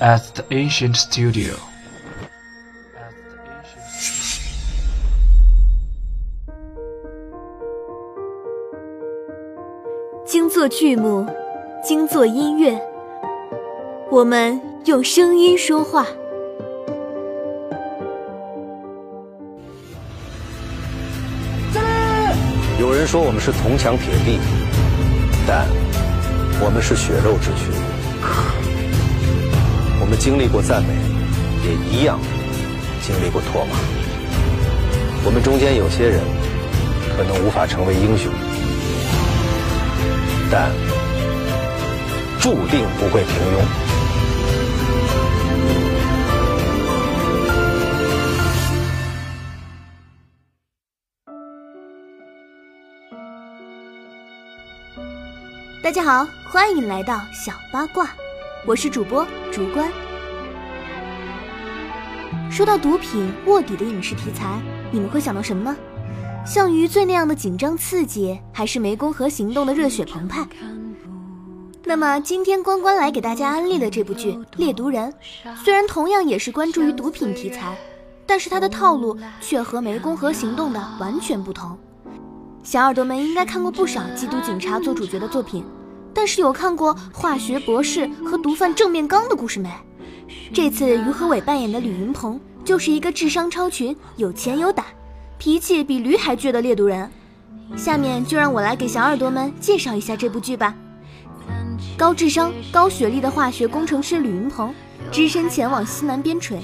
at the ancient studio. 精作剧目，精作音乐，我们用声音说话。有人说我们是铜墙铁壁，但我们是血肉之躯。我们经历过赞美，也一样经历过唾骂。我们中间有些人可能无法成为英雄，但注定不会平庸。大家好，欢迎来到小八卦，我是主播主观。说到毒品卧底的影视题材，你们会想到什么呢？像余罪那样的紧张刺激，还是湄公河行动的热血澎湃？那么今天关关来给大家安利的这部剧《猎毒人》，虽然同样也是关注于毒品题材，但是它的套路却和湄公河行动的完全不同。小耳朵们应该看过不少缉毒警察做主角的作品，但是有看过化学博士和毒贩正面刚的故事没？这次于和伟扮演的吕云鹏就是一个智商超群、有钱有胆、脾气比驴还倔的猎毒人。下面就让我来给小耳朵们介绍一下这部剧吧。高智商、高学历的化学工程师吕云鹏，只身前往西南边陲，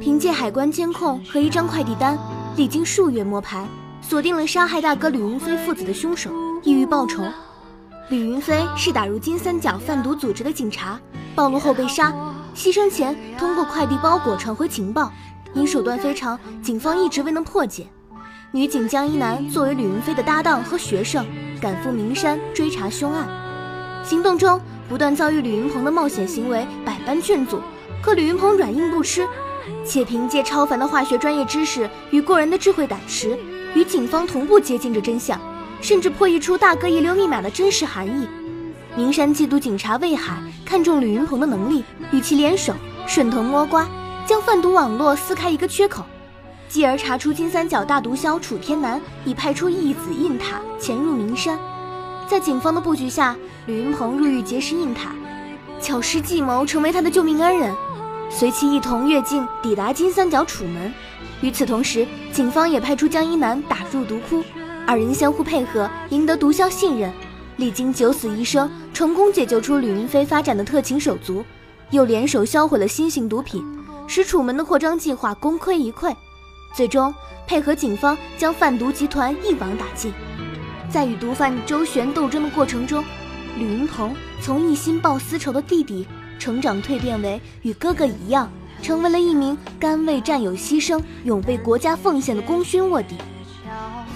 凭借海关监控和一张快递单，历经数月摸排。锁定了杀害大哥吕云飞父子的凶手，意欲报仇。吕云飞是打入金三角贩毒组织的警察，暴露后被杀，牺牲前通过快递包裹传回情报，因手段非常，警方一直未能破解。女警江一楠作为吕云飞的搭档和学生，赶赴名山追查凶案。行动中不断遭遇吕云鹏的冒险行为，百般劝阻，可吕云鹏软硬不吃，且凭借超凡的化学专业知识与过人的智慧胆识。与警方同步接近着真相，甚至破译出大哥遗留密码的真实含义。名山缉毒警察魏海看中吕云鹏的能力，与其联手，顺藤摸瓜，将贩毒网络撕开一个缺口，继而查出金三角大毒枭楚天南已派出义子印塔潜入名山。在警方的布局下，吕云鹏入狱结识印塔，巧施计谋成为他的救命恩人，随其一同越境抵达金三角楚门。与此同时，警方也派出江一南打入毒窟，二人相互配合，赢得毒枭信任。历经九死一生，成功解救出吕云飞发展的特勤手足，又联手销毁了新型毒品，使楚门的扩张计划功亏一篑。最终，配合警方将贩毒集团一网打尽。在与毒贩周旋斗争的过程中，吕云鹏从一心报私仇的弟弟，成长蜕变为与哥哥一样。成为了一名甘为战友牺牲、永为国家奉献的功勋卧底，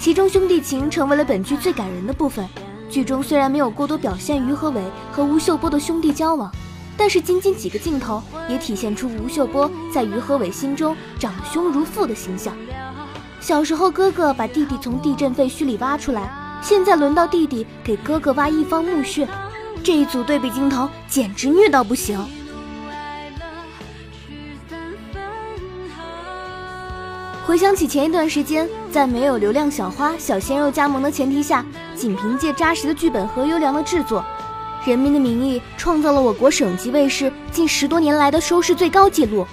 其中兄弟情成为了本剧最感人的部分。剧中虽然没有过多表现于和伟和吴秀波的兄弟交往，但是仅仅几个镜头也体现出吴秀波在于和伟心中长兄如父的形象。小时候哥哥把弟弟从地震废墟里挖出来，现在轮到弟弟给哥哥挖一方墓穴，这一组对比镜头简直虐到不行。回想起前一段时间，在没有流量小花、小鲜肉加盟的前提下，仅凭借扎实的剧本和优良的制作，《人民的名义》创造了我国省级卫视近十多年来的收视最高纪录。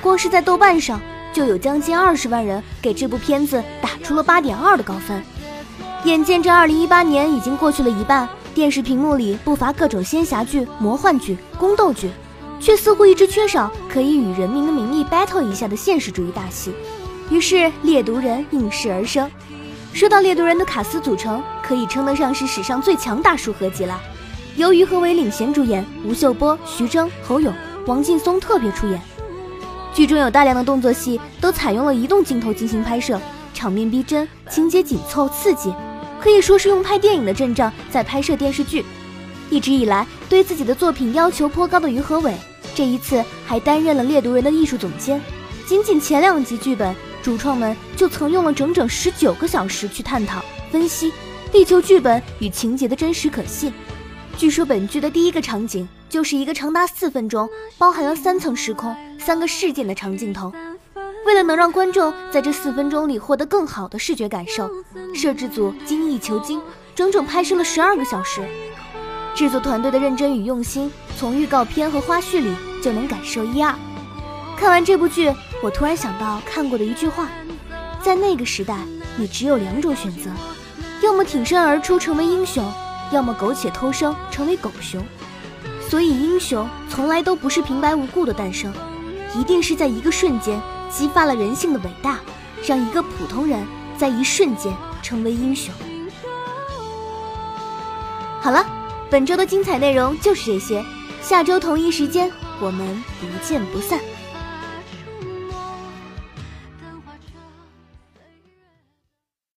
光是在豆瓣上，就有将近二十万人给这部片子打出了八点二的高分。眼见这二零一八年已经过去了一半，电视屏幕里不乏各种仙侠剧、魔幻剧、宫斗剧，却似乎一直缺少可以与《人民的名义》battle 一下的现实主义大戏。于是猎毒人应势而生。说到猎毒人的卡司组成，可以称得上是史上最强大叔合集了。由于何伟领衔主演，吴秀波、徐峥、侯勇、王劲松特别出演。剧中有大量的动作戏都采用了移动镜头进行拍摄，场面逼真，情节紧凑刺激，可以说是用拍电影的阵仗在拍摄电视剧。一直以来对自己的作品要求颇高的于和伟，这一次还担任了猎毒人的艺术总监。仅仅前两集剧本。主创们就曾用了整整十九个小时去探讨、分析，力求剧本与情节的真实可信。据说本剧的第一个场景就是一个长达四分钟、包含了三层时空、三个事件的长镜头。为了能让观众在这四分钟里获得更好的视觉感受，摄制组精益求精，整整拍摄了十二个小时。制作团队的认真与用心，从预告片和花絮里就能感受一二。看完这部剧，我突然想到看过的一句话：在那个时代，你只有两种选择，要么挺身而出成为英雄，要么苟且偷生成为狗熊。所以，英雄从来都不是平白无故的诞生，一定是在一个瞬间。激发了人性的伟大，让一个普通人在一瞬间成为英雄。好了，本周的精彩内容就是这些，下周同一时间我们不见不散。